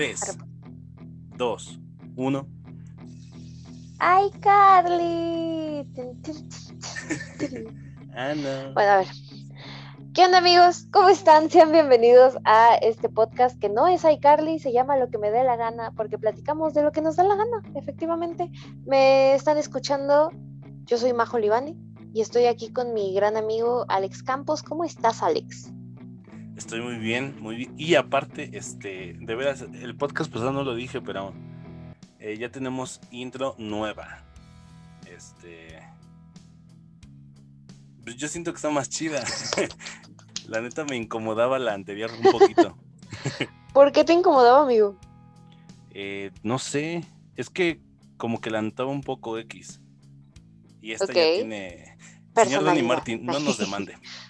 3, 2, 1. ¡Ay, Carly! Ah, no. Bueno, a ver. ¿Qué onda, amigos? ¿Cómo están? Sean bienvenidos a este podcast que no es iCarly, se llama Lo que me dé la gana, porque platicamos de lo que nos da la gana, efectivamente. Me están escuchando, yo soy Majo Libani y estoy aquí con mi gran amigo Alex Campos. ¿Cómo estás, Alex? Estoy muy bien, muy bien. Y aparte, este, de veras, el podcast pasado no lo dije, pero eh, ya tenemos intro nueva. Este. Pues yo siento que está más chida. la neta me incomodaba la anterior un poquito. ¿Por qué te incomodaba, amigo? Eh, no sé. Es que como que la notaba un poco X. Y esta ya tiene. Señor Danny Personalidad. Martin, no nos demande.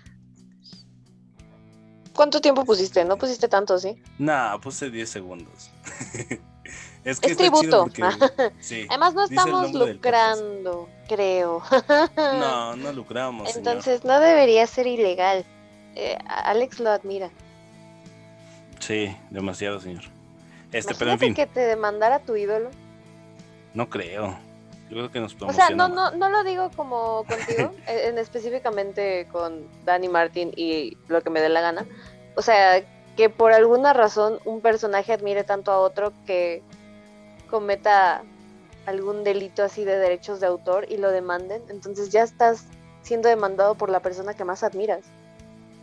¿Cuánto tiempo pusiste? No pusiste tanto, ¿sí? Nah, puse 10 segundos. es que tributo. porque- sí. Además, no estamos lucrando, creo. No, no lucramos, señor. Entonces, no debería ser ilegal. Eh, Alex lo admira. Sí, demasiado, señor. Este, pero en fin, que te demandara tu ídolo. no creo. Yo creo que nos O sea, no, no, no lo digo como contigo, en, en específicamente con Danny Martin y lo que me dé la gana. O sea, que por alguna razón un personaje admire tanto a otro que cometa algún delito así de derechos de autor y lo demanden. Entonces ya estás siendo demandado por la persona que más admiras.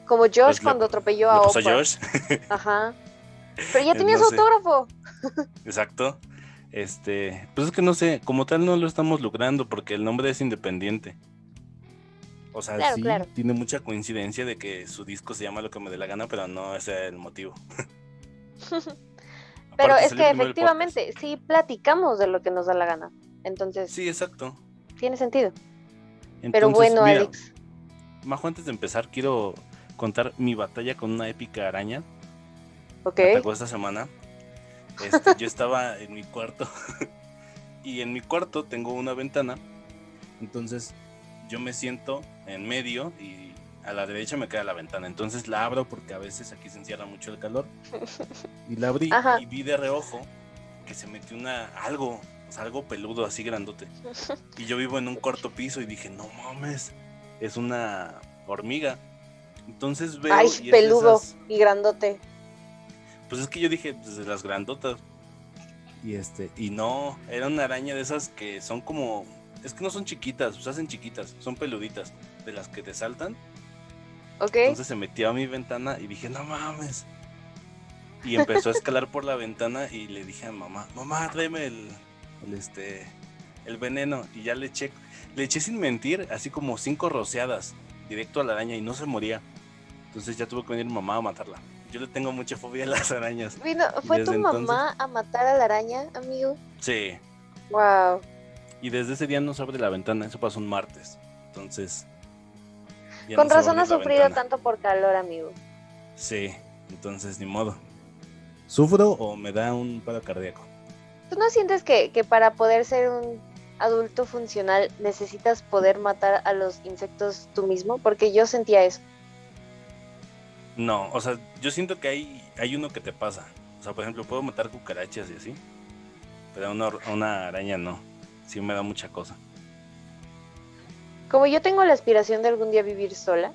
Como Josh Pues cuando atropelló ¿Le a Oprah. Ajá. Pero ya tenía su autógrafo. Exacto. Este, pues es que no sé, como tal no lo estamos lucrando porque el nombre es independiente. O sea, Claro, sí, claro. tiene mucha coincidencia de que su disco se llama Lo que me dé la gana, pero no ese es el motivo. Pero Aparte, es que efectivamente sí platicamos de lo que nos da la gana. Entonces. Sí, exacto. tiene sentido. Pero bueno, mira, Alex. Majo, antes de empezar, quiero contar mi batalla con una épica araña. Ok. Me atacó esta semana. Este, yo estaba en mi cuarto y en mi cuarto tengo una ventana. Entonces yo me siento en medio y a la derecha me queda la ventana. Entonces la abro porque a veces aquí se encierra mucho el calor. Y la abrí Ajá. y vi de reojo que se metió una algo, o sea, algo peludo así grandote. Y yo vivo en un cuarto piso y dije, no mames, es una hormiga. Entonces veo Ay, y es peludo esas- y grandote. Pues es que yo dije, pues de las grandotas. Y este, y no, era una araña de esas que son como, es que no son chiquitas, se hacen chiquitas, son peluditas, de las que te saltan. Ok. Entonces se metió a mi ventana y dije, no mames. Y empezó a escalar por la ventana y le dije a mamá, mamá, tráeme el, el este, el veneno. Y ya le eché, le eché sin mentir, así como cinco rociadas, directo a la araña y no se moría. Entonces ya tuvo que venir mamá a matarla. Yo le tengo mucha fobia a las arañas. Vino, ¿Fue tu mamá a matar a la araña, amigo? Sí. Wow. Y desde ese día no se abre la ventana, eso pasó un martes. Entonces. Con no razón la sufrido ventana. tanto por calor, amigo. Sí, entonces ni modo. ¿Sufro o me da un paro cardíaco? ¿Tú no sientes que, que para poder ser un adulto funcional necesitas poder matar a los insectos tú mismo? Porque yo sentía eso. No, o sea, yo siento que hay, hay uno que te pasa. O sea, por ejemplo, puedo matar cucarachas y así. Pero a una, una araña no. Sí me da mucha cosa. Como yo tengo la aspiración de algún día vivir sola,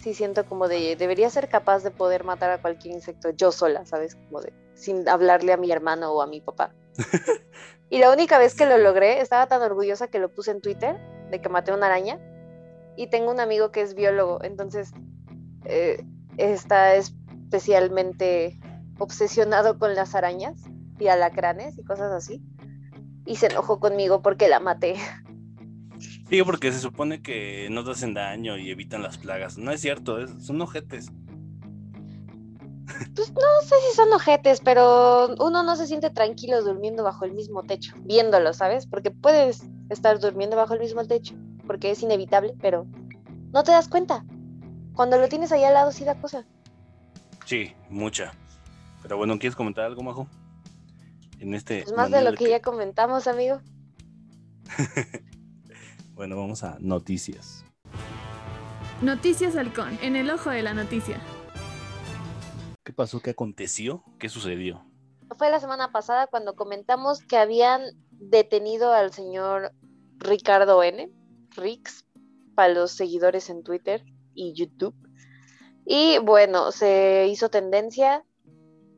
sí siento como de debería ser capaz de poder matar a cualquier insecto yo sola, ¿sabes? Como de sin hablarle a mi hermano o a mi papá. y la única vez que lo logré, estaba tan orgullosa que lo puse en Twitter de que maté una araña. Y tengo un amigo que es biólogo, entonces eh, está especialmente obsesionado con las arañas y alacranes y cosas así. Y se enojó conmigo porque la maté. Sí, porque se supone que no te hacen daño y evitan las plagas. No es cierto, es- son ojetes. Pues no sé si son ojetes, pero uno no se siente tranquilo durmiendo bajo el mismo techo, viéndolo, ¿sabes? Porque puedes estar durmiendo bajo el mismo techo, porque es inevitable, pero no te das cuenta. Cuando lo tienes ahí al lado sí da cosa. Sí, mucha. Pero bueno, ¿quieres comentar algo, Majo? En este. Pues más de lo que ya comentamos, amigo. Bueno, vamos a noticias. Noticias Halcón, en el ojo de la noticia. ¿Qué pasó? ¿Qué aconteció? ¿Qué sucedió? fue la semana pasada cuando comentamos que habían detenido al señor Ricardo N, Rix, para los seguidores en Twitter y YouTube. Y bueno, se hizo tendencia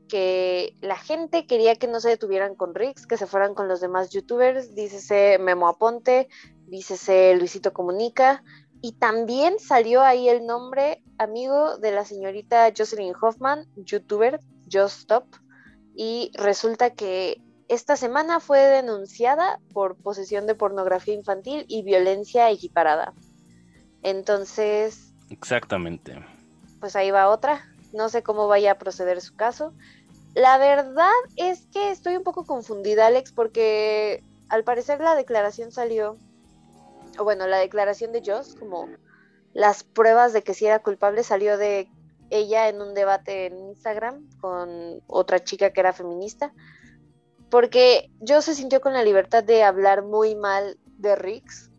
que la gente quería que no se detuvieran con Rix, que se fueran con los demás youtubers, dícese Memo Aponte, dícese Luisito Comunica, y también salió ahí el nombre amigo de la señorita Jocelyn Hoffman, youtuber, Just Stop, y resulta que esta semana fue denunciada por posesión de pornografía infantil y violencia equiparada. Entonces... Exactamente. Pues ahí va otra. No sé cómo vaya a proceder su caso. La verdad es que estoy un poco confundida, Alex, porque al parecer la declaración salió, o bueno, la declaración de Joss, como las pruebas de que si era culpable, salió de ella en un debate en Instagram con otra chica que era feminista, porque Joss se sintió con la libertad de hablar muy mal de Riggs,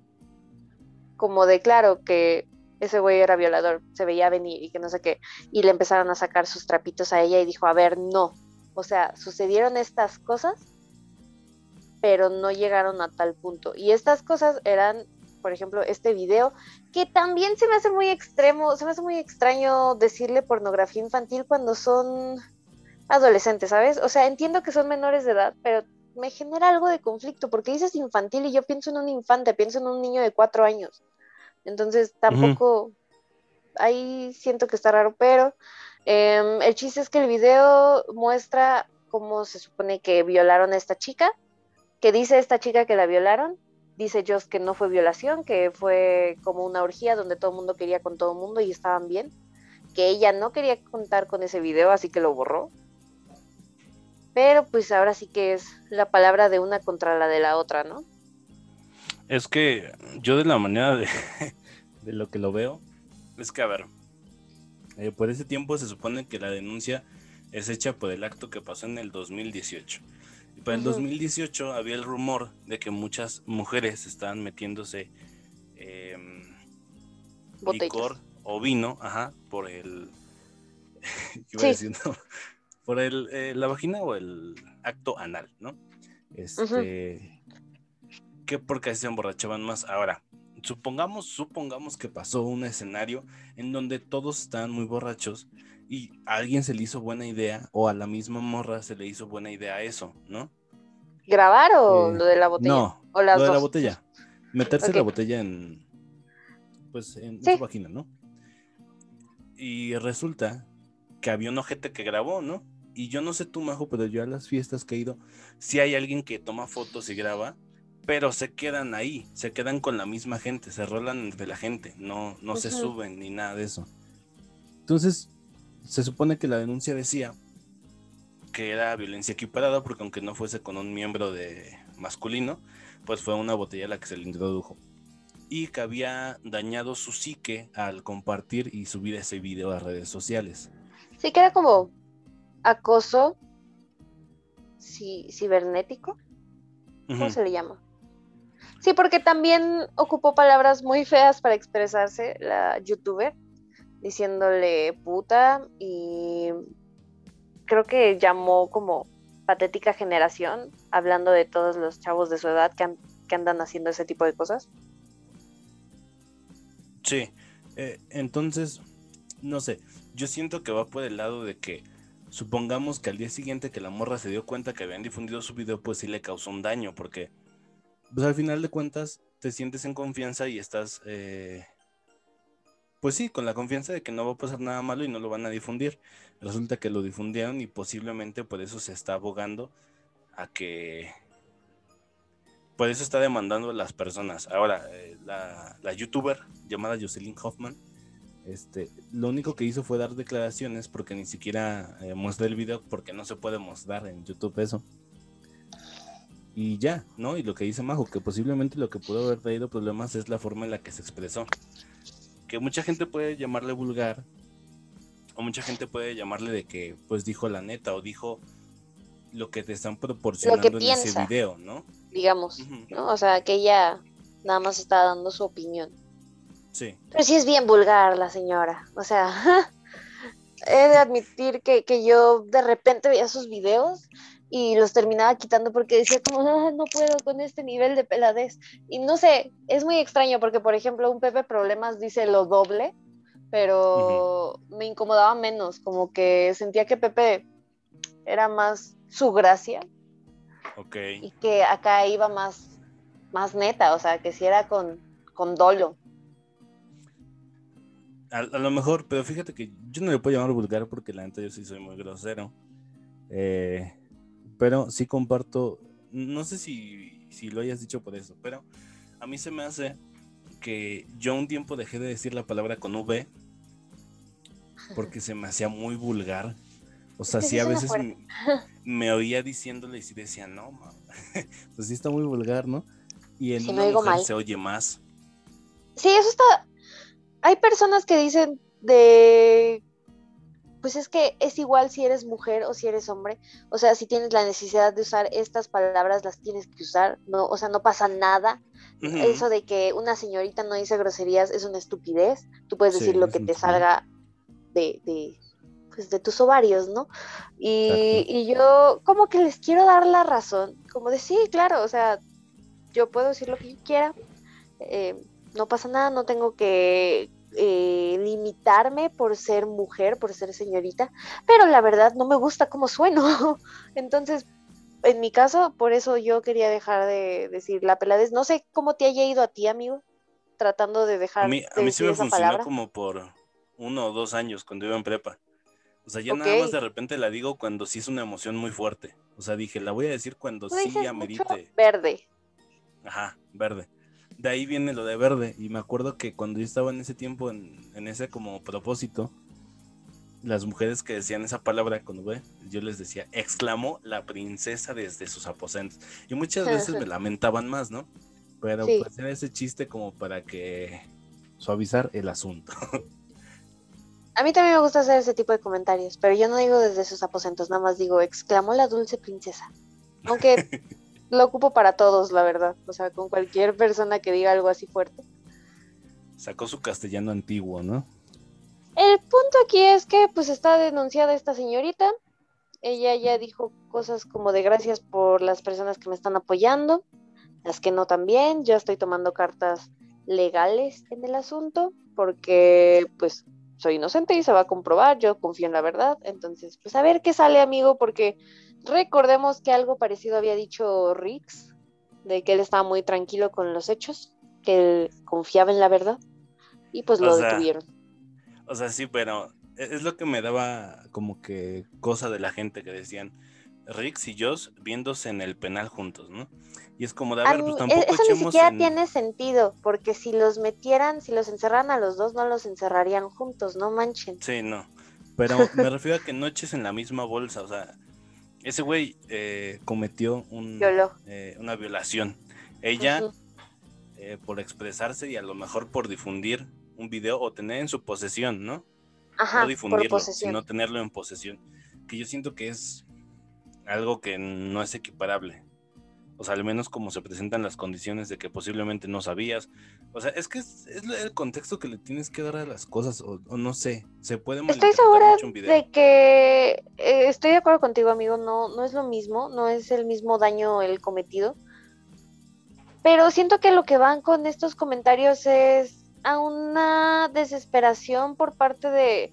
como de claro que ese güey era violador, se veía venir y que no sé qué, y le empezaron a sacar sus trapitos a ella y dijo, a ver, no, o sea, sucedieron estas cosas, pero no llegaron a tal punto. Y estas cosas eran, por ejemplo, este video, que también se me hace muy extremo, se me hace muy extraño decirle pornografía infantil cuando son adolescentes, ¿sabes? O sea, entiendo que son menores de edad, pero me genera algo de conflicto, porque dices infantil y yo pienso en un infante, pienso en un niño de cuatro años. Entonces tampoco, ahí siento que está raro, pero Em, el chiste es que el video muestra cómo se supone que violaron a esta chica, que dice esta chica que la violaron, dice Joss que no fue violación, que fue como una orgía donde todo el mundo quería con todo el mundo y estaban bien, que ella no quería contar con ese video, así que lo borró. Pero pues ahora sí que es la palabra de una contra la de la otra, ¿no? Es que yo de la manera de, de lo que lo veo, es que a ver, eh, por ese tiempo se supone que la denuncia es hecha por el acto que pasó en el 2018. Y para el 2018 había el rumor de que muchas mujeres estaban metiéndose em, licor o vino, ajá, por el, por el, eh, la vagina o el acto anal, ¿no? Este, que porque se emborrachaban más. Ahora, supongamos, supongamos que pasó un escenario en donde todos estaban muy borrachos y a alguien se le hizo buena idea o a la misma morra se le hizo buena idea eso, ¿no? ¿Grabar o eh, lo de la botella? No, lo de la botella. Meterse la botella en, pues, en, su vagina, ¿no? Y resulta que había un ojete que grabó, ¿no? Y yo no sé tú, Majo, pero yo a las fiestas que he ido, si hay alguien que toma fotos y graba, pero se quedan ahí, se quedan con la misma gente, se rolan entre la gente, no, no se suben ni nada de eso. Entonces, se supone que la denuncia decía que era violencia equiparada porque aunque no fuese con un miembro de masculino, pues fue una botella la que se le introdujo. Y que había dañado su psique al compartir y subir ese video a redes sociales. Sí, que era como acoso cibernético. ¿Cómo se le llama? Sí, porque también ocupó palabras muy feas para expresarse la youtuber, diciéndole puta y creo que llamó como patética generación, hablando de todos los chavos de su edad que, andan haciendo ese tipo de cosas. Sí, eh, entonces, no sé, yo siento que va por el lado de que supongamos que al día siguiente que la morra se dio cuenta que habían difundido su video, pues sí le causó un daño, porque pues al final de cuentas te sientes en confianza y estás, eh, pues sí, con la confianza de que no va a pasar nada malo y no lo van a difundir. Resulta que lo difundieron y posiblemente por eso se está abogando a que... Por eso está demandando a las personas. Ahora, eh, la, youtuber llamada Jocelyn Hoffman, este, lo único que hizo fue dar declaraciones porque ni siquiera eh, mostró el video porque no se puede mostrar en YouTube eso y ya, ¿no? Y lo que dice Majo, que posiblemente lo que pudo haber traído problemas es la forma en la que se expresó. Que mucha gente puede llamarle vulgar, o mucha gente puede llamarle de que pues dijo la neta o dijo lo que te están proporcionando en ese video, ¿no? Digamos, ¿no? O sea, que ella nada más está dando su opinión. Sí. Pero sí es bien vulgar la señora, o sea, he de admitir que, que yo de repente veía sus videos y los terminaba quitando porque decía como, "Ah, no puedo con este nivel de peladez. Y no sé, es muy extraño porque, por ejemplo, un Pepe Problemas dice lo doble, pero me incomodaba menos, como que sentía que Pepe era más su gracia Ok. y que acá iba más, más neta, o sea, que si era con, con dolo. A, a lo mejor, pero fíjate que yo no le puedo llamar vulgar porque la neta yo sí soy muy grosero. Eh, pero sí comparto, no sé si, si lo hayas dicho por eso, pero a mí se me hace que yo un tiempo dejé de decir la palabra con V porque se me hacía muy vulgar. O sea, sí sí a veces me, me oía diciéndole y sí decía, no, ma". pues sí está muy vulgar, ¿no? Y en Sí, una oigo mujer mal. se oye más. Sí, eso está. Hay personas que dicen de. Pues es que es igual si eres mujer o si eres hombre. O sea, si tienes la necesidad de usar estas palabras, las tienes que usar. No, o sea, no pasa nada. Eso de que una señorita no dice groserías es una estupidez. Tú puedes Sí, decir lo que te salga de, de, pues de tus ovarios, ¿no? Y, y yo como que les quiero dar la razón. Como de sí, claro, o sea, yo puedo decir lo que yo quiera. eh, no pasa nada, no tengo que eh, limitarme por ser mujer, por ser señorita, pero la verdad no me gusta cómo sueno. Entonces, en mi caso, por eso yo quería dejar de decir la peladez. No sé cómo te haya ido a ti, amigo, tratando de dejar A mí, de a mí sí me funcionó palabra. como por uno o dos años cuando iba en prepa. O sea, ya nada más de repente la digo cuando sí es una emoción muy fuerte. O sea, dije, la voy a decir cuando sí amerite. verde. Ajá, verde. De ahí viene lo de verde. Y me acuerdo que cuando yo estaba en ese tiempo, en, en ese como propósito, las mujeres que decían esa palabra con V, yo les decía, exclamó la princesa desde sus aposentos. Y muchas veces me lamentaban más, ¿no? Pero Sí. pues era ese chiste como para que suavizar el asunto. A mí también me gusta hacer ese tipo de comentarios, pero yo no digo desde sus aposentos, nada más digo, exclamó la dulce princesa. Aunque lo ocupo para todos, la verdad. O sea, con cualquier persona que diga algo así fuerte. Sacó su castellano antiguo, ¿no? El punto aquí es que pues está denunciada esta señorita. Ella ya dijo cosas como de gracias por las personas que me están apoyando, las que no también. Yo estoy tomando cartas legales en el asunto porque pues soy inocente y se va a comprobar, yo confío en la verdad. Entonces, pues a ver qué sale, amigo, porque recordemos que algo parecido había dicho Rix, de que él estaba muy tranquilo con los hechos, que él confiaba en la verdad y pues O lo sea, detuvieron. O sea, sí, pero e- es lo que me daba como que cosa de la gente que decían Rix y Joss viéndose en el penal juntos, ¿no? Y es como de, a ver, pues tampoco eso ni siquiera en- tiene sentido, porque si los metieran, si los encerraran a los dos, no los encerrarían juntos, no manchen. Sí, no. Pero me refiero a que no eches en la misma bolsa, o sea, ese güey eh, cometió un, eh, una violación. Ella, eh, por expresarse y a lo mejor por difundir un video o tener en su posesión, ¿no? Ajá, no difundirlo, sino tenerlo en posesión. Que yo siento que es algo que no es equiparable. O sea, al menos como se presentan las condiciones de que posiblemente no sabías. O sea, es que es, es el contexto que le tienes que dar a las cosas, o, o no sé, se puede Estoy segura mucho un video. de que eh, estoy de acuerdo contigo, amigo, no, no es lo mismo, no es el mismo daño el cometido. Pero siento que lo que van con estos comentarios es a una desesperación por parte de,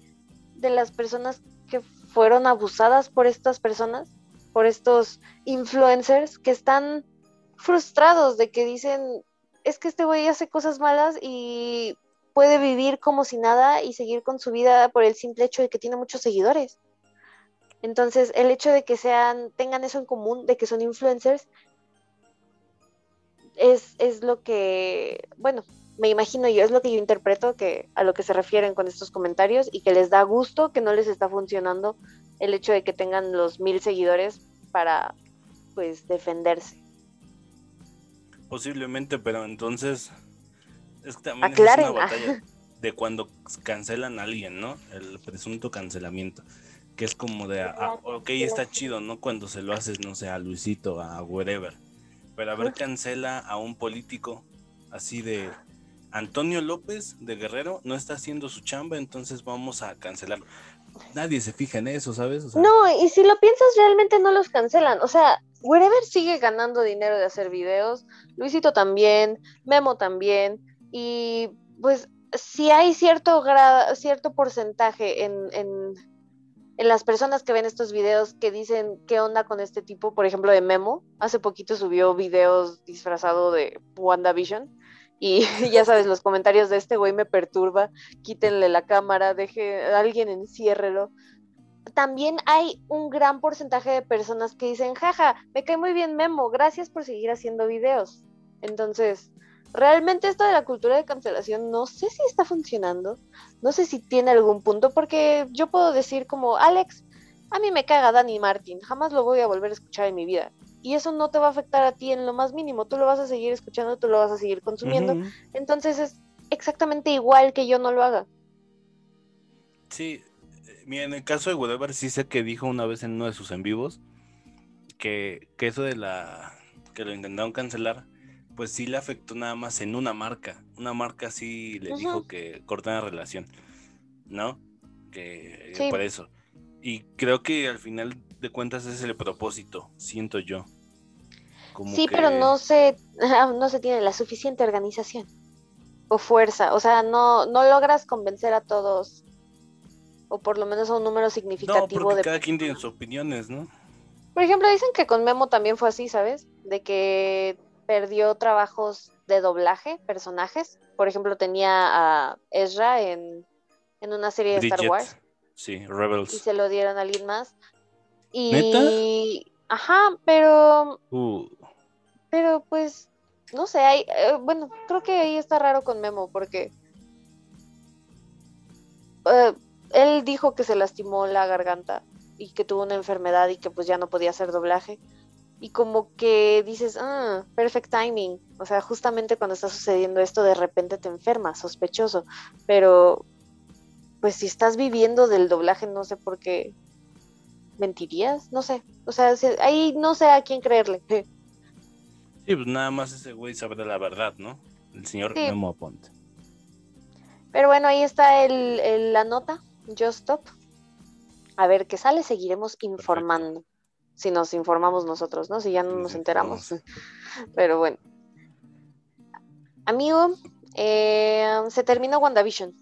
de las personas que fueron abusadas por estas personas, por estos influencers que están frustrados de que dicen, es que este güey hace cosas malas y puede vivir como si nada y seguir con su vida por el simple hecho de que tiene muchos seguidores. Entonces, el hecho de que sean, tengan eso en común, de que son influencers, es, es lo que, bueno, me imagino yo, es lo que yo interpreto que a lo que se refieren con estos comentarios y que les da gusto que no les está funcionando el hecho de que tengan los mil seguidores para, pues, defenderse. Posiblemente, pero entonces es que también Aclaren, es una ah. batalla de cuando cancelan a alguien, ¿no? El presunto cancelamiento. Que es como de, ah, ok, está chido, ¿no? Cuando se lo haces, no sé, a Luisito, a wherever. Pero a ver, cancela a un político así de Antonio López de Guerrero no está haciendo su chamba, entonces vamos a cancelarlo. Nadie se fija en eso, ¿sabes? No, y si lo piensas, realmente no los cancelan. O sea, Wherever sigue ganando dinero de hacer videos, Luisito también, Memo también, y pues si hay cierto grado, cierto porcentaje en, en, en las personas que ven estos videos que dicen qué onda con este tipo, por ejemplo, de Memo, hace poquito subió videos disfrazado de WandaVision. Y ya sabes, los comentarios de este güey me perturba, quítenle la cámara, deje, alguien enciérrelo también hay un gran porcentaje de personas que dicen, jaja, me cae muy bien Memo, gracias por seguir haciendo videos. Entonces, realmente esto de la cultura de cancelación no sé si está funcionando, no sé si tiene algún punto, porque yo puedo decir como, Alex, a mí me caga Dani Martin, jamás lo voy a volver a escuchar en mi vida. Y eso no te va a afectar a ti en lo más mínimo, tú lo vas a seguir escuchando, tú lo vas a seguir consumiendo. Entonces es exactamente igual que yo no lo haga. Sí, Mira, en el caso de Whatever sí sé que dijo una vez en uno de sus en vivos que, que eso de la que lo intentaron cancelar, pues sí le afectó nada más en una marca. Una marca sí le dijo que cortan la relación, ¿no? Que por eso. Y creo que al final de cuentas es el propósito, siento yo. Sí, pero no se, no se tiene la suficiente organización o fuerza. O sea, no, no logras convencer a todos o por lo menos a un número significativo no, de cada quien tiene sus opiniones, ¿no? Por ejemplo, dicen que con Memo también fue así, ¿sabes? De que perdió trabajos de doblaje, personajes. Por ejemplo, tenía a Ezra en, una serie de Star Wars. Sí, Rebels. Y se lo dieron a alguien más. Y. Ajá, pero. Uh. Pero pues. No sé, hay, eh, bueno, creo que ahí está raro con Memo porque. Eh, él dijo que se lastimó la garganta y que tuvo una enfermedad y que pues ya no podía hacer doblaje. Y como que dices, ah, perfect timing. O sea, justamente cuando está sucediendo esto, de repente te enfermas, sospechoso. Pero, pues si estás viviendo del doblaje, no sé por qué mentirías, no sé. O sea, ahí no sé a quién creerle. Sí, pues nada más ese güey sabe de la verdad, ¿no? El señor Memo Aponte. Pero bueno, ahí está el, la nota Just Stop. A ver qué sale, seguiremos informando. Si nos informamos nosotros, ¿no? Si ya no nos, enteramos. Pero bueno. Amigo, eh, se terminó WandaVision.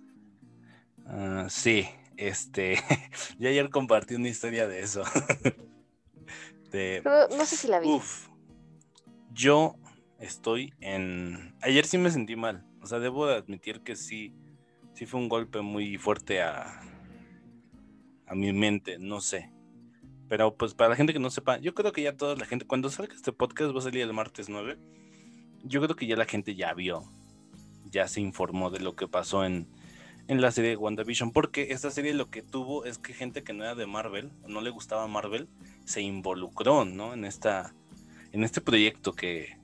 Uh, sí, este. yo ayer compartí una historia de eso. no sé si la vi. Uf. Yo estoy en. Ayer sí me sentí mal. O sea, debo de admitir que sí. Sí fue un golpe muy fuerte a, a mi mente, no sé. Pero pues para la gente que no sepa, yo creo que ya toda la gente, cuando salga este podcast va a salir el martes 9, yo creo que ya la gente ya vio, ya se informó de lo que pasó en, en la serie de WandaVision, porque esta serie lo que tuvo es que gente que no era de Marvel, no le gustaba Marvel, se involucró, ¿no? En, esta, en este proyecto que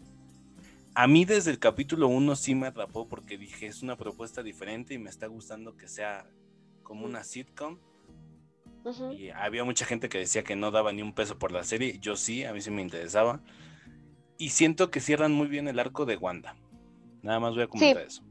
a mí desde el capítulo 1 sí me atrapó porque dije, es una propuesta diferente y me está gustando que sea como una sitcom y había mucha gente que decía que no daba ni un peso por la serie. Yo sí, a mí sí me interesaba. Y siento que cierran muy bien el arco de Wanda. Nada más voy a comentar eso.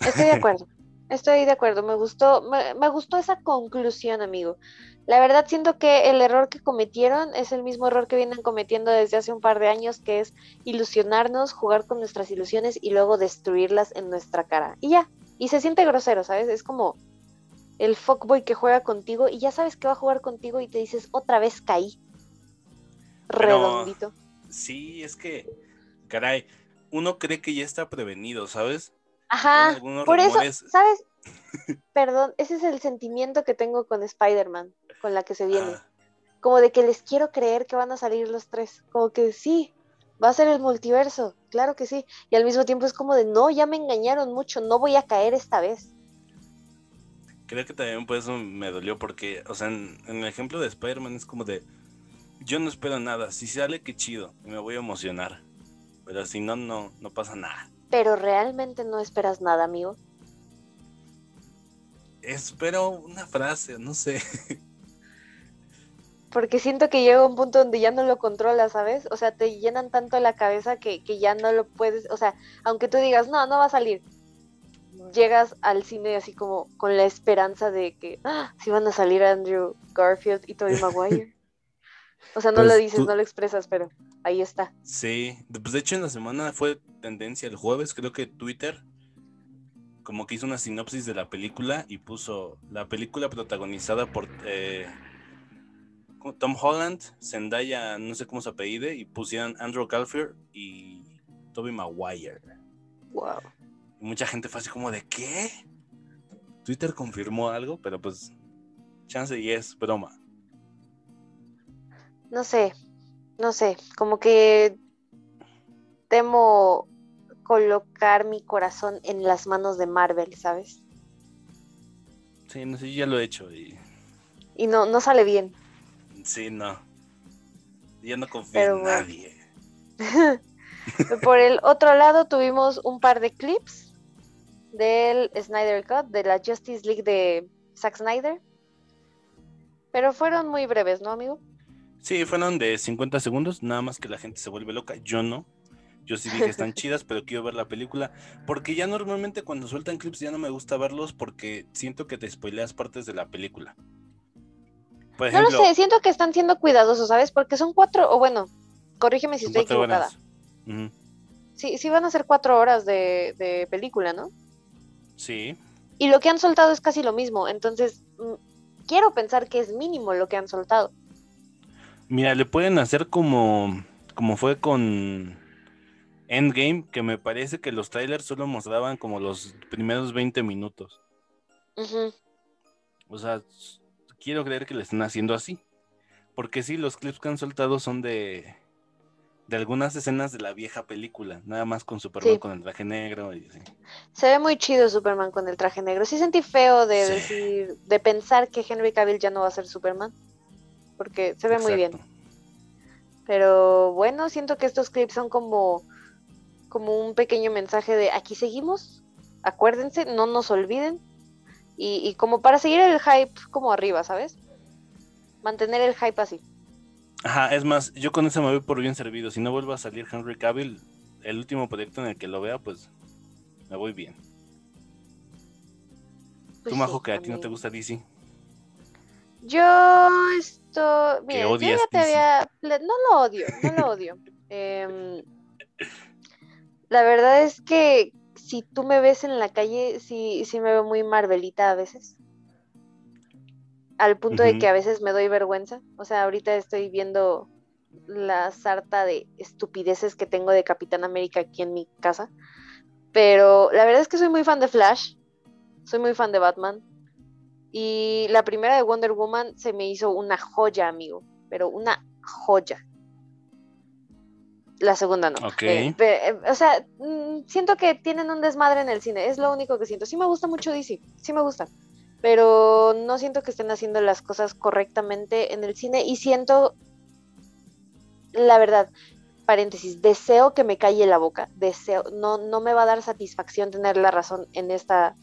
Estoy de acuerdo. Estoy de acuerdo. Me gustó, me, gustó esa conclusión, amigo. La verdad siento que el error que cometieron es el mismo error que vienen cometiendo desde hace un par de años, que es ilusionarnos, jugar con nuestras ilusiones y luego destruirlas en nuestra cara. Y ya. Y se siente grosero, ¿sabes? Es como, el fuckboy que juega contigo y ya sabes que va a jugar contigo y te dices, otra vez caí. Redondito. Sí, es que, caray, uno cree que ya está prevenido, ¿sabes? Ajá, por eso, ¿sabes? Perdón, ese es el sentimiento que tengo con Spider-Man, con la que se viene. Ah. Como de que les quiero creer que van a salir los tres. Como que sí, va a ser el multiverso, claro que sí. Y al mismo tiempo es como de, no, ya me engañaron mucho, no voy a caer esta vez creo que también por eso me dolió porque, o sea, en, el ejemplo de Spider-Man es como de, yo no espero nada, si sale, qué chido, me voy a emocionar, pero si no, no, no pasa nada. Pero realmente no esperas nada, amigo. Espero una frase, no sé. Porque siento que llega un punto donde ya no lo controlas, ¿sabes? O sea, te llenan tanto la cabeza que, que ya no lo puedes, o sea, aunque tú digas, no, no va a salir, llegas al cine así como con la esperanza de que ah, si van a salir Andrew Garfield y Tobey Maguire. O sea, no Pues lo dices, tú- no lo expresas, pero ahí está. Sí, pues de hecho en la semana fue tendencia el jueves, creo que Twitter como que hizo una sinopsis de la película y puso la película protagonizada por eh, Tom Holland, Zendaya, no sé cómo se apellide, y pusieron Andrew Garfield y Tobey Maguire. Wow. Y mucha gente fue así como de ¿qué? Twitter confirmó algo, pero pues chance y es broma. No sé, no sé, como que temo colocar mi corazón en las manos de Marvel, ¿sabes? Sí, no sé, yo ya lo he hecho y Y no, no sale bien. Sí, no. Ya no confío Pero en bueno. nadie. Por el otro lado tuvimos un par de clips del Snyder Cut, de la Justice League de Zack Snyder. Pero fueron muy breves, ¿no, amigo? Sí, fueron de 50 segundos, nada más que la gente se vuelve loca. Yo no. Yo sí vi que están chidas, pero quiero ver la película. Porque ya normalmente cuando sueltan clips ya no me gusta verlos porque siento que te spoileas partes de la película. Por No lo sé, siento que están siendo cuidadosos, ¿sabes? Porque son cuatro, o bueno, corrígeme si estoy equivocada. Sí, sí van a ser cuatro horas de, de película, ¿no? Sí, Y lo que han soltado es casi lo mismo, entonces mm, quiero pensar que es mínimo lo que han soltado. mira, le pueden hacer como, como fue con Endgame, que me parece que los trailers solo mostraban como los primeros 20 minutos. O sea, quiero creer que le están haciendo así. Porque sí, los clips que han soltado son de, de algunas escenas de la vieja película. Nada más con Superman Sí. con el traje negro. Y así. Se ve muy chido Superman con el traje negro. Sí sentí feo de Sí. decir, de pensar que Henry Cavill ya no va a ser Superman. Porque se ve muy bien. Pero bueno, siento que estos clips son como, como un pequeño mensaje de aquí seguimos, acuérdense, no nos olviden. Y, y como para seguir el hype como arriba, ¿sabes? Mantener el hype así. Ajá, es más, yo con eso me voy por bien servido. Si no vuelve a salir Henry Cavill, el último proyecto en el que lo vea, pues me voy bien. Pues Tú, Majo, sí, que a ti no te gusta DC. Yo esto, mira, yo ya te había, no lo odio, no lo odio. Em, la verdad es que si tú me ves en la calle, sí, sí me veo muy Marvelita a veces. Al punto de que a veces me doy vergüenza. O sea, ahorita estoy viendo la sarta de estupideces que tengo de Capitán América aquí en mi casa. Pero la verdad es que soy muy fan de Flash. Soy muy fan de Batman. Y la primera de Wonder Woman se me hizo una joya, amigo. Pero una joya. La segunda no. Ok. Eh, eh, o sea, mm, siento que tienen un desmadre en el cine. Es lo único que siento. Sí me gusta mucho DC. Sí me gusta. Pero no siento que estén haciendo las cosas correctamente en el cine. Y siento, la verdad, paréntesis, deseo que me calle la boca. Deseo, no, no me va a dar satisfacción tener la razón en esta,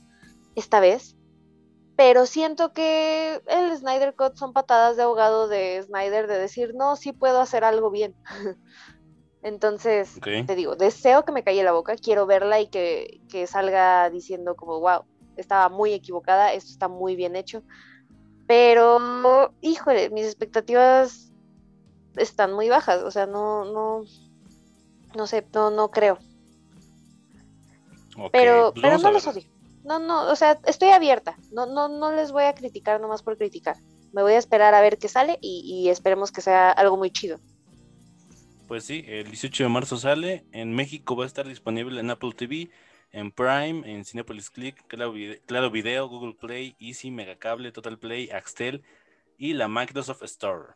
esta vez. Pero siento que el Snyder Cut son patadas de ahogado de Snyder de decir, no, sí puedo hacer algo bien. Entonces, te digo, deseo que me calle la boca, quiero verla y que, que salga diciendo como, wow, estaba muy equivocada, esto está muy bien hecho. Pero, híjole, mis expectativas están muy bajas, o sea, no, no, no sé, no, no creo. Pero, pues pero no los odio. No, no, o sea, estoy abierta. No, no, no les voy a criticar nomás por criticar. Me voy a esperar a ver qué sale y, y esperemos que sea algo muy chido. Pues sí, el 18 de marzo sale. En México va a estar disponible en Apple TV, en Prime, en Cinepolis Click, Claro Vide- Claro Video, Google Play, Easy, Megacable, Total Play, Axtel y la Microsoft Store.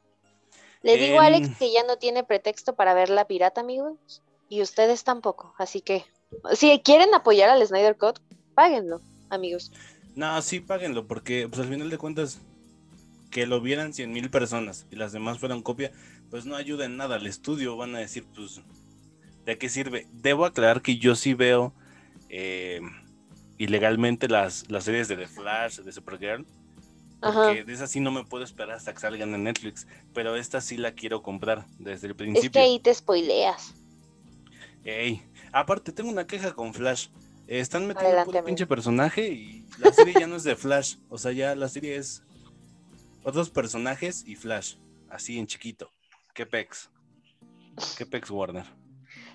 Le digo a Alex que ya no tiene pretexto para ver la pirata, amigos, y ustedes tampoco. Así que, si quieren apoyar al Snyder Cut, páguenlo, amigos. No, sí, páguenlo, porque pues al final de cuentas, que lo vieran 100 mil personas y las demás fueran copia, pues no ayuda en nada al estudio. Van a decir, pues, ¿de qué sirve? Debo aclarar que yo sí veo eh, ilegalmente las, las series de The Flash, de Supergirl, Ajá. porque de esas sí no me puedo esperar hasta que salgan en Netflix, pero esta sí la quiero comprar desde el Es principio. que ahí te spoileas. Ey, aparte, tengo una queja con Flash. Eh, están metiendo amigo. pinche personaje y la serie ya no es de Flash. O sea, ya la serie es otros personajes y Flash. Así en chiquito. ¿Qué pex? ¿Qué pex, Warner?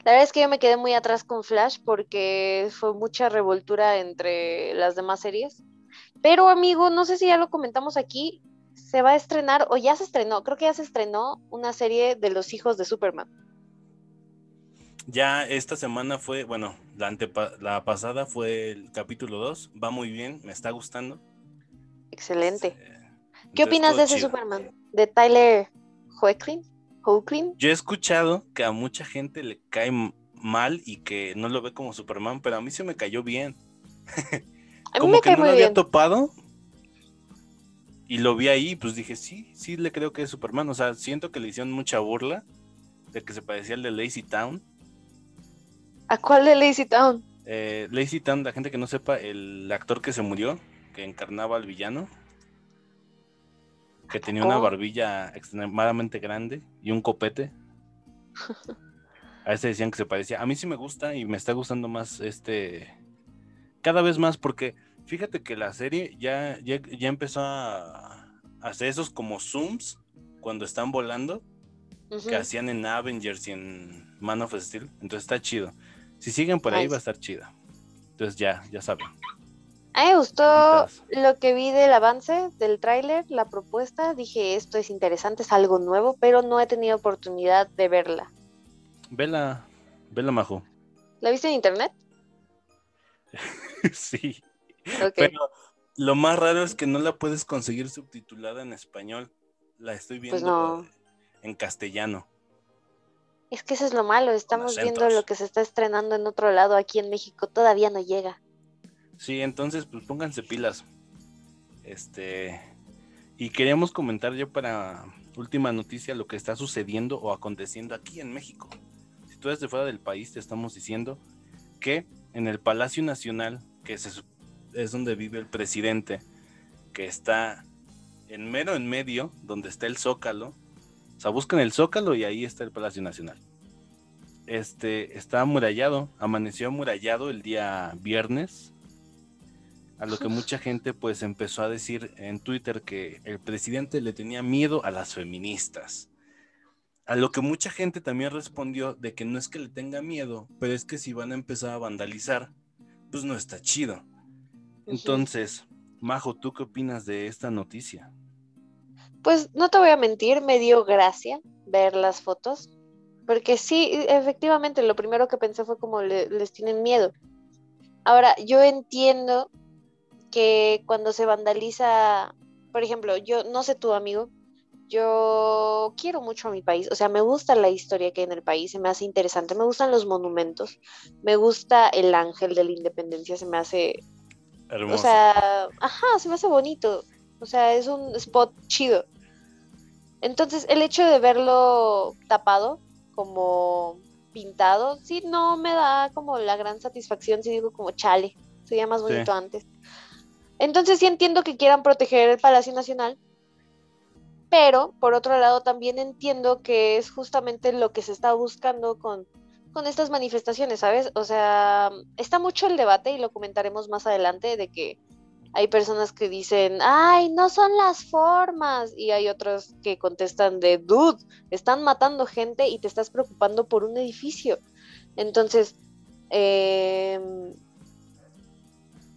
La verdad es que yo me quedé muy atrás con Flash porque fue mucha revoltura entre las demás series. Pero amigo, no sé si ya lo comentamos aquí, se va a estrenar o ya se estrenó, creo que ya se estrenó una serie de los hijos de Superman. Ya esta semana fue, bueno, la, antepa- la pasada fue el capítulo 2. Va muy bien, me está gustando. Excelente. Eh, ¿Qué opinas de ese chido. Superman? De Tyler Hoechlin? Yo he escuchado que a mucha gente le cae mal y que no lo ve como Superman, pero a mí se me cayó bien. A mí como me que cae no lo había bien. topado y lo vi ahí, pues dije, sí, sí le creo que es Superman. O sea, siento que le hicieron mucha burla de que se parecía al de Lazy Town. ¿A cuál de Lazy Town? Eh, Lazy Town, la gente que no sepa, el actor que se murió, que encarnaba al villano, que tenía una barbilla extremadamente grande y un copete. A ese decían que se parecía. A mí sí me gusta y me está gustando más este. Cada vez más, porque fíjate que la serie ya, ya, ya empezó a hacer esos como zooms cuando están volando que hacían en Avengers y en Man of Steel. Entonces está chido. Si siguen por ahí va a estar chida. Entonces ya, ya saben. A mí me gustó lo que vi del avance, del tráiler, la propuesta. Dije, esto es interesante, es algo nuevo, pero no he tenido oportunidad de verla. Vela, vela Majo. ¿La viste en internet? sí. Ok. Pero lo más raro es que no la puedes conseguir subtitulada en español. La estoy viendo Pues no. en castellano. Es que eso es lo malo, estamos viendo lo que se está estrenando en otro lado, aquí en México todavía no llega. Sí, entonces pues pónganse pilas. Este y queríamos comentar yo para última noticia lo que está sucediendo o aconteciendo aquí en México. Si tú eres de fuera del país, te estamos diciendo que en el Palacio Nacional, que sup- es donde vive el presidente, que está en mero en medio, donde está el Zócalo. O sea, buscan el Zócalo y ahí está el Palacio Nacional. Este está amurallado, amaneció amurallado el día viernes, a lo que mucha gente pues empezó a decir en Twitter que el presidente le tenía miedo a las feministas. A lo que mucha gente también respondió de que no es que le tenga miedo, pero es que si van a empezar a vandalizar, pues no está chido. Entonces, Majo, ¿tú qué opinas de esta noticia? Pues no te voy a mentir, me dio gracia ver las fotos, porque sí, efectivamente, lo primero que pensé fue como le- les tienen miedo. Ahora, yo entiendo que cuando se vandaliza, por ejemplo, yo no sé tu amigo, yo quiero mucho a mi país, o sea, me gusta la historia que hay en el país, se me hace interesante, me gustan los monumentos, me gusta el ángel de la independencia, se me hace Hermoso. o sea, ajá, se me hace bonito. O sea, es un spot chido. Entonces, el hecho de verlo tapado, como pintado, sí, no me da como la gran satisfacción. Sí digo como chale, sería más Sí. bonito antes. Entonces, sí entiendo que quieran proteger el Palacio Nacional. Pero, por otro lado, también entiendo que es justamente lo que se está buscando con, con estas manifestaciones, ¿sabes? O sea, está mucho el debate y lo comentaremos más adelante de que hay personas que dicen, ay, no son las formas, y hay otros que contestan de, dude, están matando gente y te estás preocupando por un edificio. Entonces, em,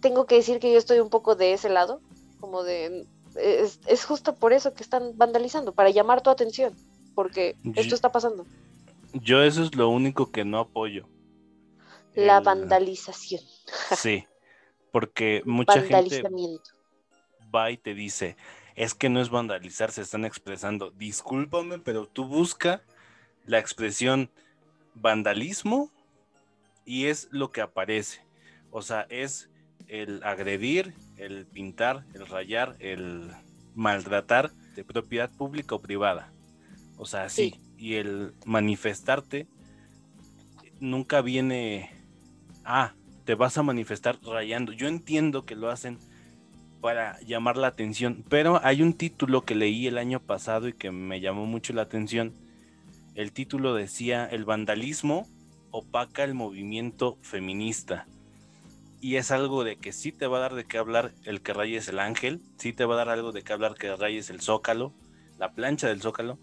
tengo que decir que yo estoy un poco de ese lado, como de, es, es justo por eso que están vandalizando, para llamar tu atención, porque Yo- esto está pasando. Yo eso es lo único que no apoyo. La El- vandalización, Sí, porque mucha gente vandalizamiento. va y te dice, es que no es vandalizar, se están expresando. Discúlpame, pero tú busca la expresión vandalismo y es lo que aparece. O sea, es el agredir, el pintar, el rayar, el maltratar de propiedad pública o privada. O sea, sí. Sí. Y el manifestarte nunca viene, ah, te vas a manifestar rayando. Yo entiendo que lo hacen para llamar la atención, pero hay un título que leí el año pasado y que me llamó mucho la atención. El título decía, el vandalismo opaca el movimiento feminista. Y es algo de que sí te va a dar de qué hablar el que rayes el ángel, sí te va a dar algo de qué hablar que rayes el zócalo, la plancha del zócalo,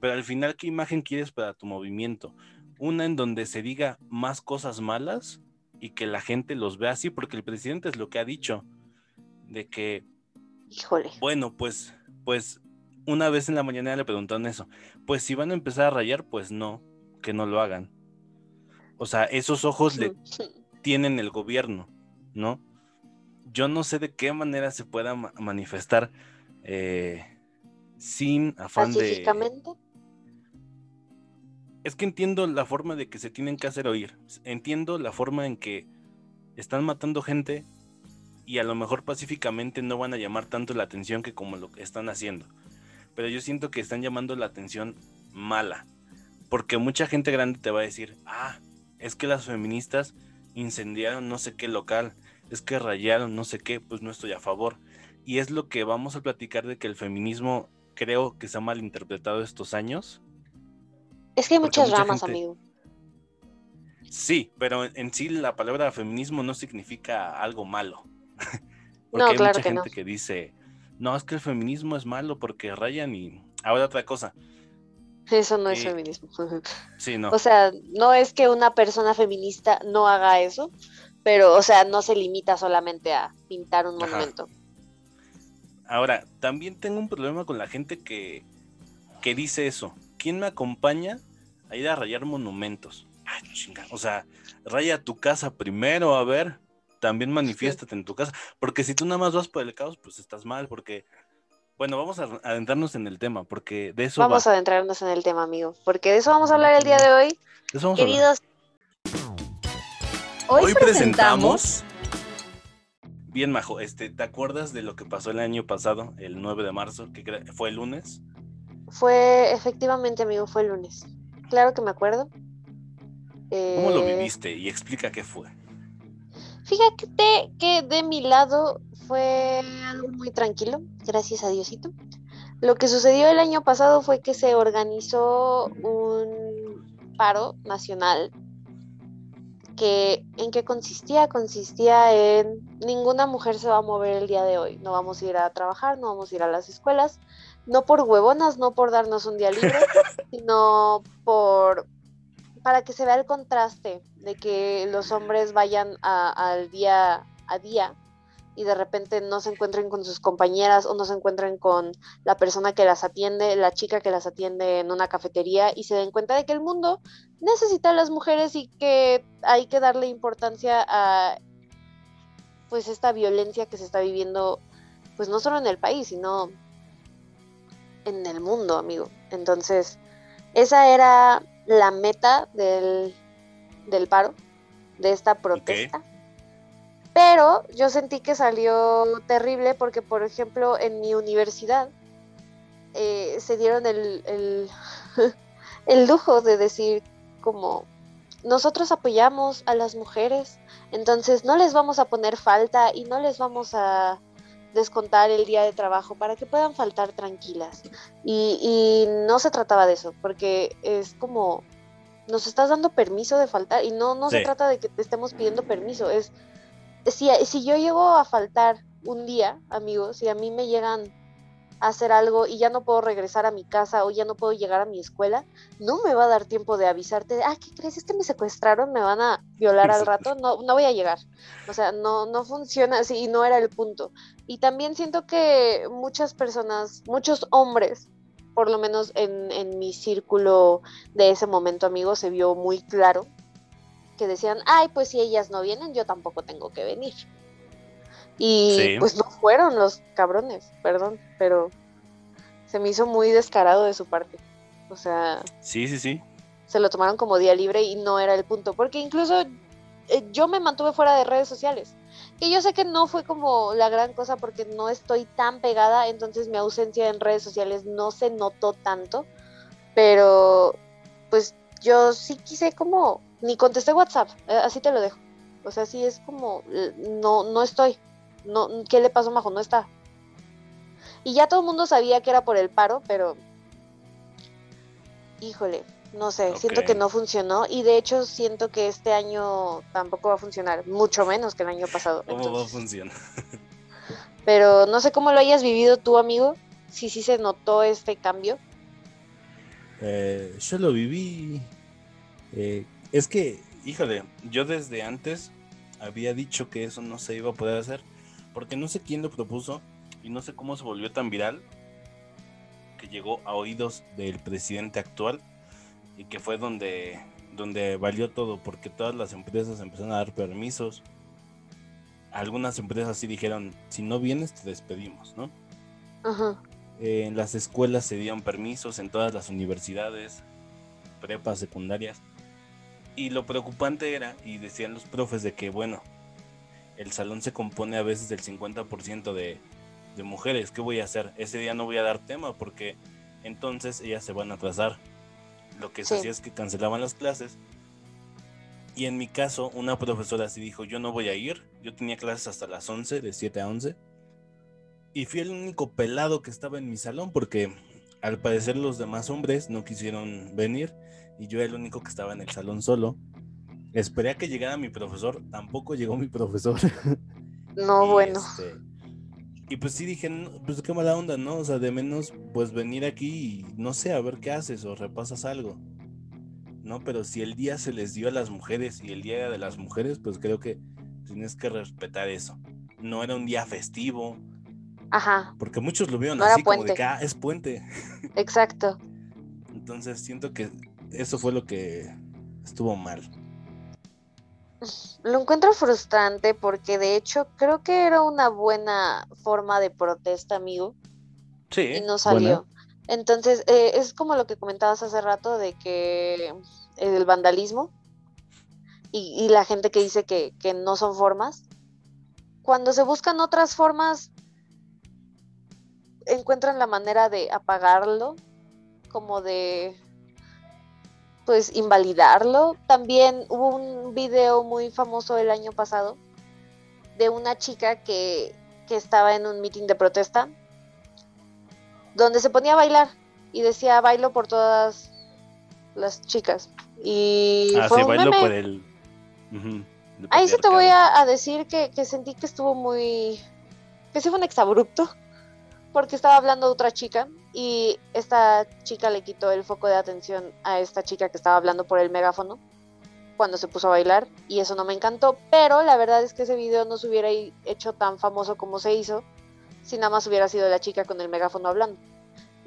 pero al final, ¿qué imagen quieres para tu movimiento? Una en donde se diga más cosas malas y que la gente los vea así, porque el presidente es lo que ha dicho, de que, Híjole. bueno, pues, pues una vez en la mañana le preguntaron eso, pues si van a empezar a rayar, pues no, que no lo hagan. O sea, esos ojos le tienen el gobierno, ¿no? Yo no sé de qué manera se pueda manifestar eh, sin afán de es que entiendo la forma de que se tienen que hacer oír. Entiendo la forma en que están matando gente y a lo mejor pacíficamente no van a llamar tanto la atención que como lo que están haciendo. Pero yo siento que están llamando la atención mala. Porque mucha gente grande te va a decir, ah, es que las feministas incendiaron no sé qué local, es que rayaron no sé qué, pues no estoy a favor. Y es lo que vamos a platicar de que el feminismo creo que se ha malinterpretado estos años es que hay muchas ramas, amigo. Sí, pero en sí la palabra feminismo no significa algo malo. porque no, hay claro mucha que gente que dice, no, es que el feminismo es malo porque rayan y ahora otra cosa. Eso no es feminismo. Sí, no. O sea, no es que una persona feminista no haga eso, pero, o sea, no se limita solamente a pintar un monumento. Ahora, también tengo un problema con la gente que, que dice eso. ¿Quién me acompaña a ir a rayar monumentos. Ay, chinga. O sea, raya tu casa primero, a ver. También manifiéstate en tu casa. Porque si tú nada más vas por el caos, pues estás mal. Porque, bueno, vamos a adentrarnos en el tema. Porque de eso. Vamos a adentrarnos en el tema, amigo. Porque de eso vamos a hablar el día de hoy. Queridos. Hoy, presentamos. Bien, Majo, este, ¿te acuerdas de lo que pasó el año pasado, el 9 de marzo, que fue el lunes? Fue, efectivamente, amigo, fue el lunes. Claro que me acuerdo. ¿Cómo lo eh, viviste? Y explica qué fue. Fíjate que de mi lado fue algo muy tranquilo, gracias a Diosito. Lo que sucedió el año pasado fue que se organizó un paro nacional que en qué consistía consistía en ninguna mujer se va a mover el día de hoy. No vamos a ir a trabajar no vamos a ir a las escuelas. No por huevonas, no por darnos un día libre, sino por para que se vea el contraste de que los hombres vayan al día a día y de repente no se encuentren con sus compañeras o no se encuentren con la persona que las atiende, la chica que las atiende en una cafetería y se den cuenta de que el mundo necesita a las mujeres y que hay que darle importancia a pues esta violencia que se está viviendo pues no solo en el país, sino en el mundo, amigo. Entonces, esa era la meta del, paro, de esta protesta. Pero yo sentí que salió terrible porque, por ejemplo, en mi universidad eh, se dieron el, el, el lujo de decir como nosotros apoyamos a las mujeres, entonces no les vamos a poner falta y no les vamos a descontar el día de trabajo para que puedan faltar tranquilas. Y, no se trataba de eso, porque es como, nos estás dando permiso de faltar y no, no se trata de que te estemos pidiendo permiso, es, si, si yo llego a faltar un día, amigos, si a mí me llegan hacer algo y ya no puedo regresar a mi casa o ya no puedo llegar a mi escuela, no me va a dar tiempo de avisarte, de, ah, ¿qué crees? Es que me secuestraron, me van a violar al rato, no, no voy a llegar. O sea, no, no funciona así y no era el punto. Y también siento que muchas personas, muchos hombres, por lo menos en, en mi círculo de ese momento, amigos, se vio muy claro que decían, ay, pues si ellas no vienen, yo tampoco tengo que venir. Y pues no fueron los cabrones, perdón, pero se me hizo muy descarado de su parte. O sea. Sí, sí, sí. Se lo tomaron como día libre y no era el punto. Porque incluso eh, yo me mantuve fuera de redes sociales. Que yo sé que no fue como la gran cosa porque no estoy tan pegada, entonces mi ausencia en redes sociales no se notó tanto. Pero pues yo sí quise como. Ni contesté WhatsApp, eh, así te lo dejo. O sea, sí es como. No, no estoy. No, ¿Qué le pasó, Majo? No está. Y ya todo el mundo sabía que era por el paro, pero... Híjole, No sé, siento que no funcionó y de hecho siento que este año tampoco va a funcionar, mucho menos que el año pasado. ¿Cómo va a funcionar? pero no sé cómo lo hayas vivido tú, amigo, si sí se notó este cambio. Eh, yo lo viví. eh, es que, híjole, yo desde antes había dicho que eso no se iba a poder hacer. Porque no sé quién lo propuso y no sé cómo se volvió tan viral que llegó a oídos del presidente actual y que fue donde, donde valió todo porque todas las empresas empezaron a dar permisos. Algunas empresas sí dijeron, si no vienes te despedimos, ¿no? Ajá. Eh, en las escuelas se dieron permisos, en todas las universidades, prepas, secundarias. Y lo preocupante era, y decían los profes, de que, bueno, el salón se compone a veces del 50% de, de mujeres. ¿Qué voy a hacer? Ese día no voy a dar tema porque entonces ellas se van a atrasar. Lo que se Sí. hacía es que cancelaban las clases. Y en mi caso, una profesora sí dijo, yo no voy a ir. Yo tenía clases hasta las 11, de 7 a 11. Y fui el único pelado que estaba en mi salón porque al parecer los demás hombres no quisieron venir y yo era el único que estaba en el salón solo. Esperé a que llegara mi profesor, tampoco llegó mi profesor. No, Y, bueno. este, y pues sí dije, "No, pues qué mala onda, ¿no? O sea, de menos pues venir aquí y no sé, a ver qué haces o repasas algo. No, pero si el día se les dio a las mujeres y el día era de las mujeres, pues creo que tienes que respetar eso. No era un día festivo, Ajá, porque muchos lo vieron No así como de que ah, es puente. exacto. Entonces siento que eso fue lo que estuvo mal. Lo encuentro frustrante porque de hecho creo que era una buena forma de protesta, amigo, Sí. y no salió. Entonces, eh, es como lo que comentabas hace rato de que el vandalismo y, y la gente que dice que, que no son formas. Cuando se buscan otras formas, encuentran la manera de apagarlo, como de pues invalidarlo. También hubo un video muy famoso el año pasado de una chica que, que estaba en un meeting de protesta donde se ponía a bailar y decía bailo por todas las chicas. Y Ah, fue sí, un meme. por el. Ahí sí te voy a decir que, que sentí que estuvo muy. que sí fue un exabrupto. Porque estaba hablando de otra chica y esta chica le quitó el foco de atención a esta chica que estaba hablando por el megáfono cuando se puso a bailar y eso no me encantó. Pero la verdad es que ese video no se hubiera hecho tan famoso como se hizo si nada más hubiera sido la chica con el megáfono hablando.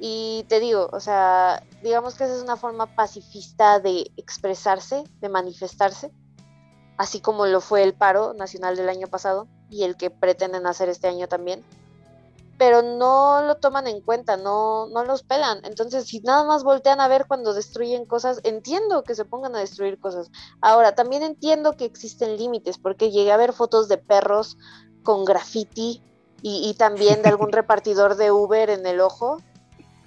Y te digo, o sea, digamos que esa es una forma pacifista de expresarse, de manifestarse así como lo fue el paro nacional del año pasado y el que pretenden hacer este año también. Pero no lo toman en cuenta, no, no los pelan. Entonces, si nada más voltean a ver cuando destruyen cosas, entiendo que se pongan a destruir cosas. Ahora, también entiendo que existen límites, porque llegué a ver fotos de perros con graffiti y, y también de algún repartidor de Uber en el ojo,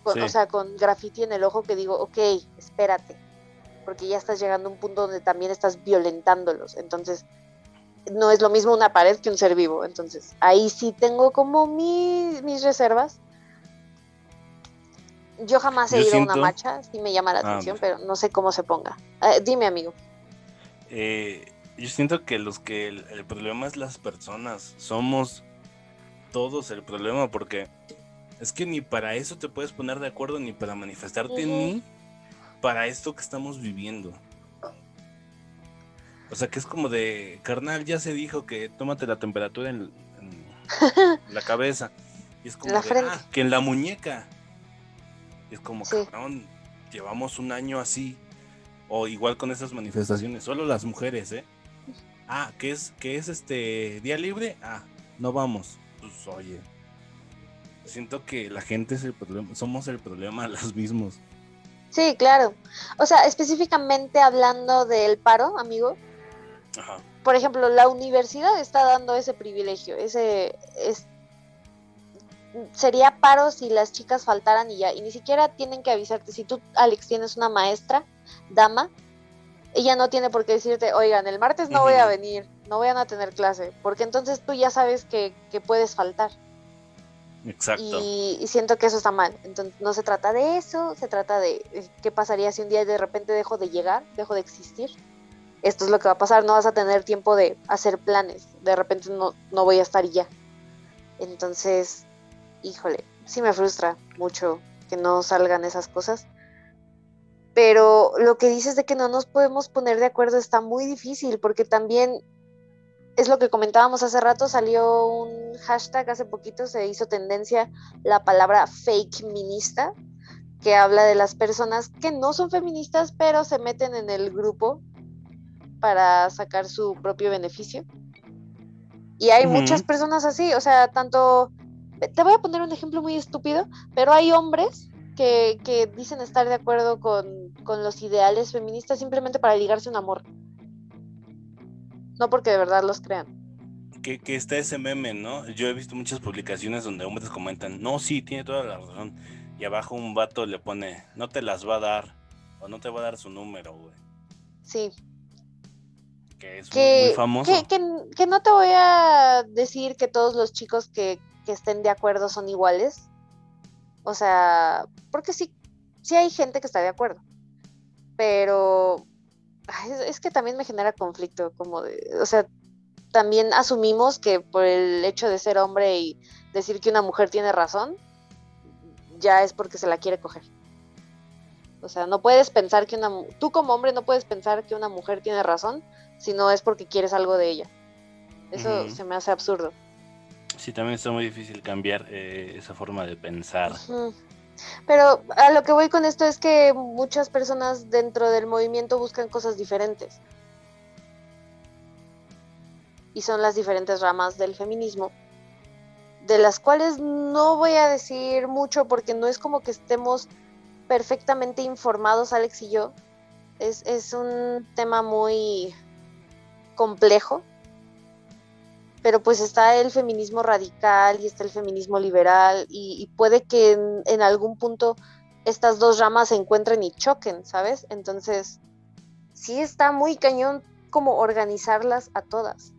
con- Sí. o sea, con graffiti en el ojo que digo, ok, espérate, porque ya estás llegando a un punto donde también estás violentándolos. Entonces, no es lo mismo una pared que un ser vivo. Entonces, ahí sí tengo como mi- mis reservas. Yo jamás he Yo ido a una marcha, sí me llama la Ah, atención, pues. pero no sé cómo se ponga. Eh, dime, amigo. Eh, yo siento que los que el, el problema es las personas. Somos todos el problema porque es que ni para eso te puedes poner de acuerdo ni para manifestarte Ujú. ni para esto que estamos viviendo. O sea que es como de, carnal, ya se dijo que tómate la temperatura en, en la cabeza. Y es como la de, frente. "Ah, que en la muñeca. Y es como, Sí. cabrón, llevamos un año así. O igual con esas manifestaciones, solo las mujeres, ¿eh? Ah, que es, que es este día libre, ah, no vamos. Pues oye. Siento que la gente es el problema, somos el problema los mismos. Sí, claro. O sea, específicamente hablando del paro, amigo, Ajá. por ejemplo, la universidad está dando ese privilegio, ese es sería paro si las chicas faltaran y ya, y ni siquiera tienen que avisarte. Si tú, Alex, tienes una maestra, dama, ella no tiene por qué decirte, oigan, el martes no voy a venir, no vayan a tener clase, porque entonces tú ya sabes que, que puedes faltar. Exacto. Y, y siento que eso está mal. Entonces no se trata de eso, se trata de eh, qué pasaría si un día de repente dejo de llegar, dejo de existir. Esto es lo que va a pasar, no vas a tener tiempo de hacer planes. De repente no, no voy a estar ya. Entonces, híjole, sí me frustra mucho que no salgan esas cosas. Pero lo que dices de que no nos podemos poner de acuerdo está muy difícil porque también es lo que comentábamos hace rato, salió un hashtag hace poquito, se hizo tendencia la palabra fake minista, que habla de las personas que no son feministas, pero se meten en el grupo para sacar su propio beneficio. Y hay muchas personas así, o sea, tanto, te voy a poner un ejemplo muy estúpido, pero hay hombres que, que dicen estar de acuerdo con, con los ideales feministas simplemente para ligarse un amor. No porque de verdad los crean. Que, que está ese meme, ¿no? Yo he visto muchas publicaciones donde hombres comentan, no, sí, tiene toda la razón. Y abajo un vato le pone, no te las va a dar, o no te va a dar su número, güey. Sí, Que es que, muy famoso. que, que- que no te voy a decir que todos los chicos que, que estén de acuerdo son iguales. O sea, porque sí, sí hay gente que está de acuerdo. Pero es, es que también me genera conflicto, como de, o sea, también asumimos que por el hecho de ser hombre y decir que una mujer tiene razón, ya es porque se la quiere coger. O sea, no puedes pensar que una tú como hombre no puedes pensar que una mujer tiene razón si no es porque quieres algo de ella. Eso se me hace absurdo. Sí, también está muy difícil cambiar eh, esa forma de pensar. Pero a lo que voy con esto es que muchas personas dentro del movimiento buscan cosas diferentes. Y son las diferentes ramas del feminismo, de las cuales no voy a decir mucho porque no es como que estemos perfectamente informados, Alex y yo. Es, es un tema muy complejo. Pero pues está el feminismo radical y está el feminismo liberal y, puede que en, en algún punto estas dos ramas se encuentren y choquen, ¿sabes? Entonces, sí está muy cañón como organizarlas a todas.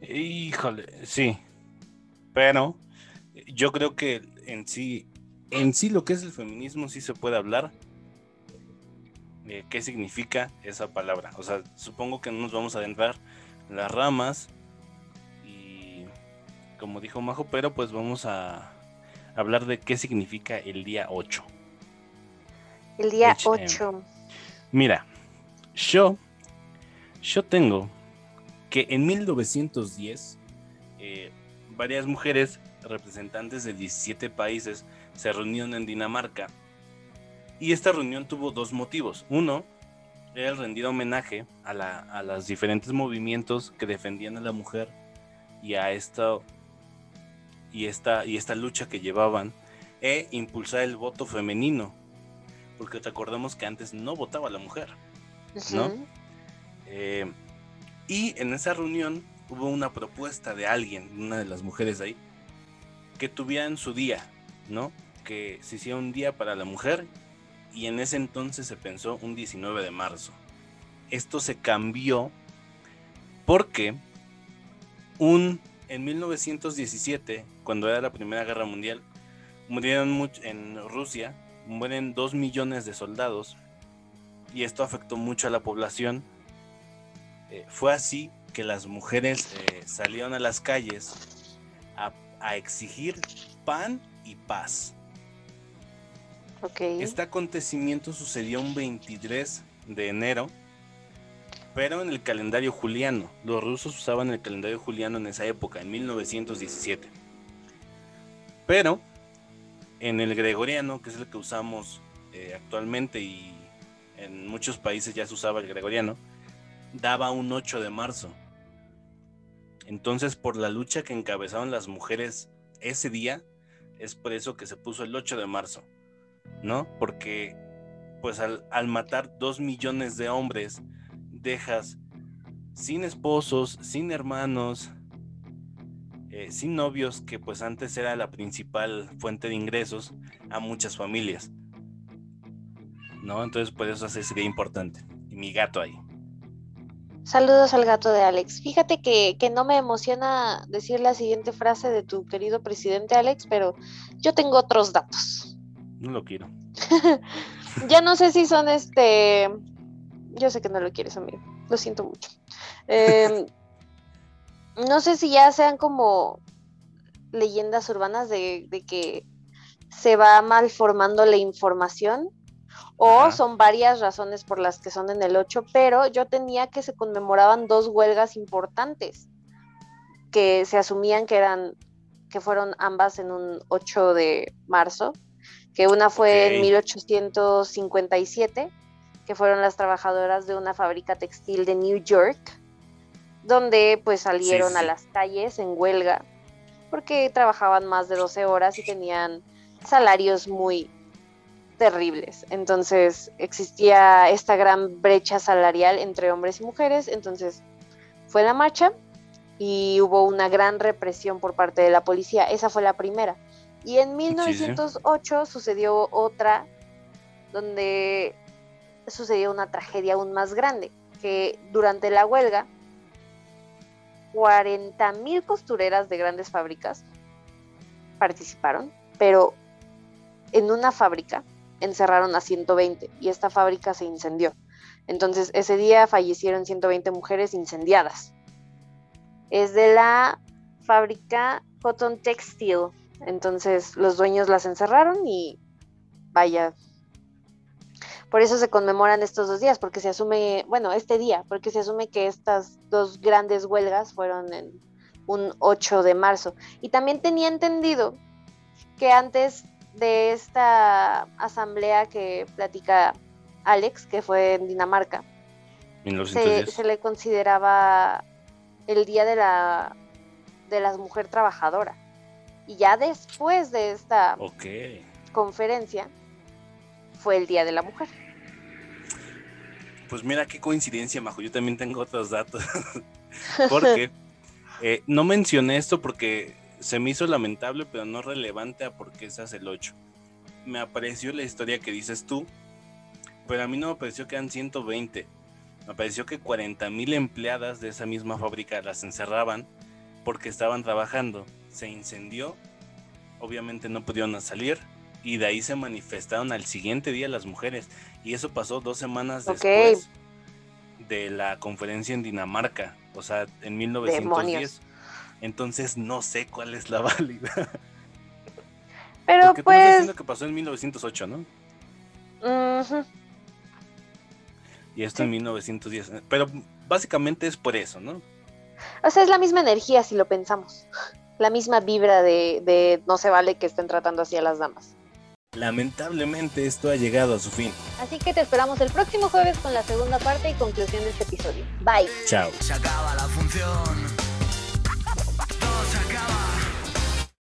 Híjole, sí. Pero yo creo que en sí, en sí lo que es el feminismo sí se puede hablar. de qué significa esa palabra. O sea, supongo que no nos vamos a adentrar en las ramas y como dijo Majo, pero pues vamos a hablar de qué significa el día 8. El día HM. 8. Mira, yo, yo tengo que en 1910 eh, varias mujeres representantes de 17 países se reunieron en Dinamarca y esta reunión tuvo dos motivos. Uno era el rendir homenaje a, la, a los diferentes movimientos que defendían a la mujer y a esta y esta y esta lucha que llevaban e impulsar el voto femenino porque te acordamos que antes no votaba la mujer ¿no? Eh, y en esa reunión hubo una propuesta de alguien, una de las mujeres ahí, que tuvieran su día, ¿no? Que se hiciera un día para la mujer y en ese entonces se pensó un 19 de marzo. Esto se cambió porque un, en 1917, cuando era la Primera Guerra Mundial, murieron much- en Rusia, mueren dos millones de soldados y esto afectó mucho a la población. Eh, fue así que las mujeres eh, salieron a las calles a, a exigir pan y paz. Ok. Este acontecimiento sucedió un 23 de enero, pero en el calendario juliano. Los rusos usaban el calendario juliano en esa época, en 1917. Pero en el gregoriano, que es el que usamos eh, actualmente y en muchos países ya se usaba el gregoriano, daba un 8 de marzo. Entonces, por la lucha que encabezaron las mujeres ese día, es por eso que se puso el 8 de marzo. ¿no? Porque pues al, matar dos millones de hombres, dejas sin esposos, sin hermanos, eh, sin novios, que pues antes era la principal fuente de ingresos a muchas familias. ¿No? Entonces por eso ese sería importante. Y mi gato ahí. Saludos al gato de Alex. Fíjate que, que, no me emociona decir la siguiente frase de tu querido presidente Alex, pero yo tengo otros datos. No lo quiero. ya no sé si son este. Yo sé que no lo quieres, amigo. Lo siento mucho. Em, no sé si ya sean como leyendas urbanas de, de que se va malformando la información o son varias razones por las que son en el 8, pero yo tenía que se conmemoraban dos huelgas importantes que se asumían que eran que fueron ambas en un 8 de marzo, que una fue en 1857, que fueron las trabajadoras de una fábrica textil de New York, donde pues salieron a las calles en huelga porque trabajaban más de 12 horas y tenían salarios muy terribles. Entonces existía esta gran brecha salarial entre hombres y mujeres. Entonces fue la marcha y hubo una gran represión por parte de la policía. Esa fue la primera. Y en 1908 sucedió otra donde sucedió una tragedia aún más grande, que durante la huelga 40 mil costureras de grandes fábricas participaron, pero en una fábrica encerraron a 120 y esta fábrica se incendió. Entonces ese día fallecieron 120 mujeres incendiadas. Es de la fábrica Cotton Textile. Entonces los dueños las encerraron y vaya. Por eso se conmemoran estos dos días, porque se asume, bueno, este día, porque se asume que estas dos grandes huelgas fueron en un 8 de marzo. Y también tenía entendido que antes de esta asamblea que platica Alex, que fue en Dinamarca, se, le consideraba el Día de la, de la Mujer Trabajadora. Y ya después de esta conferencia fue el Día de la Mujer. Pues mira qué coincidencia, Majo. Yo también tengo otros datos. porque eh, no mencioné esto porque se me hizo lamentable, pero no relevante a por qué se hace el 8. Me apareció la historia que dices tú, pero a mí no me pareció que eran 120. Me pareció que 40 mil empleadas de esa misma fábrica las encerraban porque estaban trabajando. Se incendió, obviamente no pudieron salir y de ahí se manifestaron al siguiente día las mujeres. Y eso pasó dos semanas después de la conferencia en Dinamarca, o sea, en 1910. Entonces no sé cuál es la válida. Pero Porque pues. Diciendo que pasó en 1908, ¿no? Y esto en 1910. Pero básicamente es por eso, ¿no? O sea, es la misma energía si lo pensamos. La misma vibra de, de no se vale que estén tratando así a las damas. Lamentablemente esto ha llegado a su fin. Así que te esperamos el próximo jueves con la segunda parte y conclusión de este episodio. Bye. Chao. Se acaba la función.